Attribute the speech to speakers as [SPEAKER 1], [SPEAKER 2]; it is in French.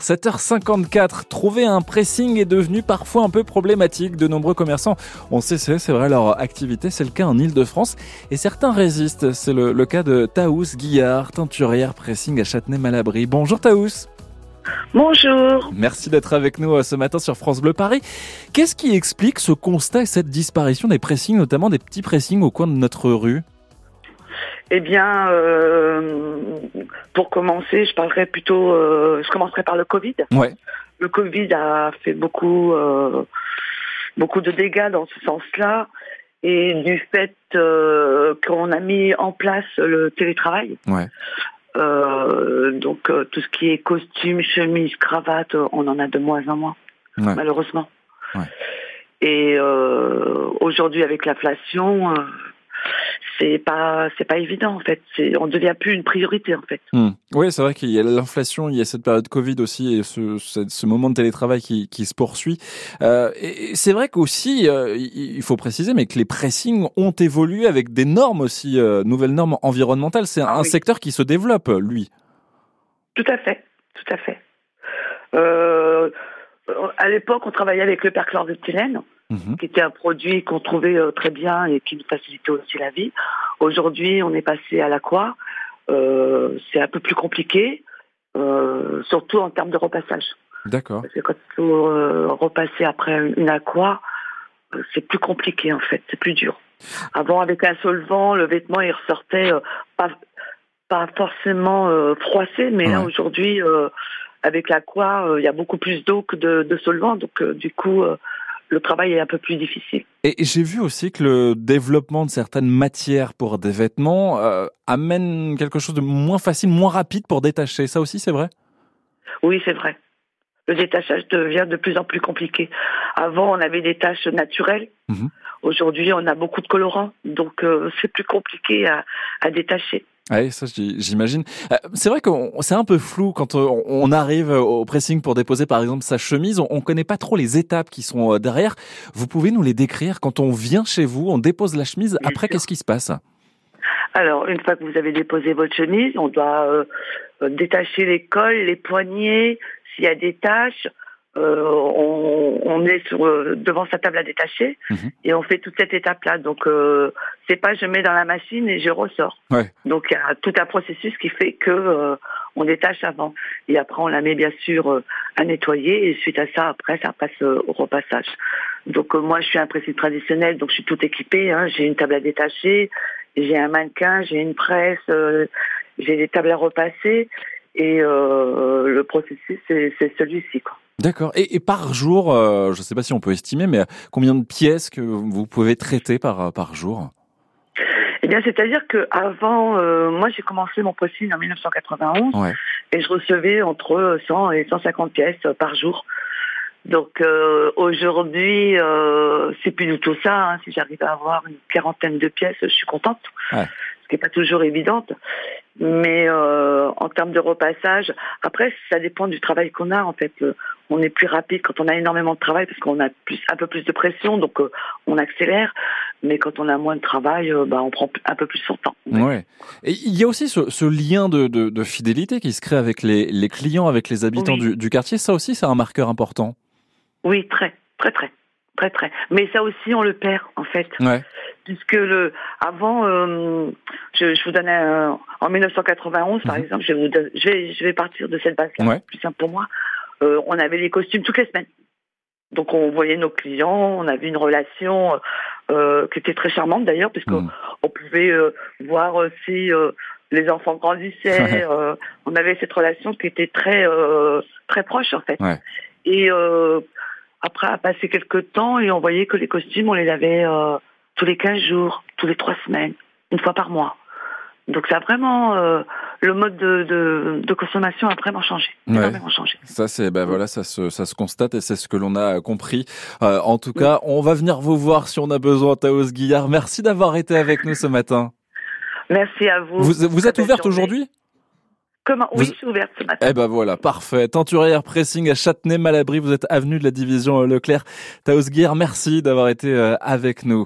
[SPEAKER 1] 7h54, trouver un pressing est devenu parfois un peu problématique. De nombreux commerçants ont cessé, c'est vrai, leur activité. C'est le cas en Ile-de-France. Et certains résistent. C'est le, cas de Taous Guillard, teinturière pressing à Châtenay-Malabry. Bonjour Taous.
[SPEAKER 2] Bonjour.
[SPEAKER 1] Merci d'être avec nous euh, ce matin sur France Bleu Paris. Qu'est-ce qui explique ce constat et cette disparition des pressings, notamment des petits pressings au coin de notre rue?
[SPEAKER 2] Eh bien, euh, pour commencer, je parlerai plutôt, euh, je commencerai par le Covid.
[SPEAKER 1] Ouais.
[SPEAKER 2] Le Covid a fait beaucoup, euh, beaucoup de dégâts dans ce sens-là, et du fait qu'on a mis en place le télétravail.
[SPEAKER 1] Ouais.
[SPEAKER 2] donc tout ce qui est costume, chemise, cravate, on en a de moins en moins, malheureusement.
[SPEAKER 1] Ouais.
[SPEAKER 2] Et aujourd'hui, avec l'inflation c'est pas c'est pas évident en fait. C'est on devient plus une priorité en fait.
[SPEAKER 1] Hmm. Oui, c'est vrai qu'il y a l'inflation, il y a cette période Covid aussi et ce, ce, moment de télétravail qui, qui se poursuit. Euh, et c'est vrai qu'aussi, euh, il faut préciser, mais que les pressings ont évolué avec des normes aussi, euh, nouvelles normes environnementales. C'est un, ah secteur qui se développe, lui.
[SPEAKER 2] Tout à fait, tout à fait. Euh, à l'époque, on travaillait avec le perchlordéthylène. Mhm. qui était un produit qu'on trouvait euh, très bien et qui nous facilitait aussi la vie. Aujourd'hui, on est passé à l'aqua. Euh, c'est un peu plus compliqué, euh, surtout en termes de repassage.
[SPEAKER 1] D'accord.
[SPEAKER 2] Parce que quand il faut euh, repasser après une aqua, c'est plus compliqué en fait, c'est plus dur. Avant, avec un solvant, le vêtement il ressortait pas, pas forcément froissé, mais là aujourd'hui, avec l'aqua, il y a beaucoup plus d'eau que de, de solvant, donc du coup le travail est un peu plus difficile.
[SPEAKER 1] Et j'ai vu aussi que le développement de certaines matières pour des vêtements euh, amène quelque chose de moins facile, moins rapide pour détacher. Ça aussi, c'est vrai?
[SPEAKER 2] Oui, c'est vrai. Le détachage devient de plus en plus compliqué. Avant, on avait des tâches naturelles. Mhm. Aujourd'hui, on a beaucoup de colorants, donc euh, c'est plus compliqué à détacher.
[SPEAKER 1] Oui, ça j'imagine. Euh, c'est vrai que c'est un peu flou quand euh, on arrive au pressing pour déposer par exemple sa chemise. On ne connaît pas trop les étapes qui sont euh, derrière. Vous pouvez nous les décrire quand on vient chez vous, on dépose la chemise. Après, qu'est-ce qui se passe?
[SPEAKER 2] Alors, une fois que vous avez déposé votre chemise, on doit détacher les cols, les poignets, s'il y a des taches. Euh, on, est sur, euh, devant sa table à détacher mhm. et on fait toute cette étape-là. Donc euh, c'est pas je mets dans la machine et je ressors. Donc il y a tout un processus qui fait que on détache avant et après on la met bien sûr à nettoyer et suite à ça après ça passe au repassage. Donc moi je suis un pressing traditionnel donc je suis tout équipée. Hein. J'ai une table à détacher, j'ai un mannequin, j'ai une presse, j'ai des tables à repasser et le processus c'est celui-ci quoi.
[SPEAKER 1] D'accord. Et, par jour, euh, je ne sais pas si on peut estimer, mais combien de pièces que vous pouvez traiter par, par jour?
[SPEAKER 2] Eh bien, c'est-à-dire que avant, euh, moi, j'ai commencé mon pressing en 1991 et je recevais entre 100 et 150 pièces par jour. Donc euh, aujourd'hui, c'est plus du tout ça. Hein. Si j'arrive à avoir une quarantaine de pièces, je suis contente.
[SPEAKER 1] Ouais
[SPEAKER 2] qui n'est pas toujours évidente. Mais euh, en termes de repassage, après, ça dépend du travail qu'on a. En fait, euh, on est plus rapide quand on a énormément de travail parce qu'on a plus, un peu plus de pression, donc euh, on accélère. Mais quand on a moins de travail, bah, on prend un peu plus son temps.
[SPEAKER 1] Ouais. Et il y a aussi ce, ce lien de, de, de, fidélité qui se crée avec les, les clients, avec les habitants du, du quartier. Ça aussi, c'est un marqueur important.
[SPEAKER 2] Oui, très, très, très très très. Mais ça aussi, on le perd en fait.
[SPEAKER 1] Ouais
[SPEAKER 2] puisque le avant, euh, je, je, vous donne en 1991 par mhm. exemple, je vais, je vais, je vais partir de cette base-là, plus simple pour moi. Euh, on avait les costumes toutes les semaines. Donc on voyait nos clients, on avait une relation euh, qui était très charmante d'ailleurs, puisqu'on mhm. on pouvait euh, voir si euh, les enfants grandissaient. on avait cette relation qui était très très proche en fait. Et après, a passé quelques temps et on voyait que les costumes, on les avait tous les 15 jours, tous les 3 semaines, une fois par mois. Donc ça a vraiment euh, le mode de, de, consommation a vraiment changé, vraiment changé.
[SPEAKER 1] Ça c'est ben voilà ça se ça se constate et c'est ce que l'on a compris. Euh, en tout cas, on va venir vous voir si on a besoin, Taos Guillard. Merci d'avoir été avec nous ce matin.
[SPEAKER 2] Merci à vous.
[SPEAKER 1] Vous, vous êtes ouverte aujourd'hui?
[SPEAKER 2] Comment? Oui, je suis ouverte ce matin.
[SPEAKER 1] Eh ben voilà, parfait. Tenturière Pressing à Châtenay-Malabry, vous êtes avenue de la division Leclerc. Taos Guillard, merci d'avoir été euh, avec nous.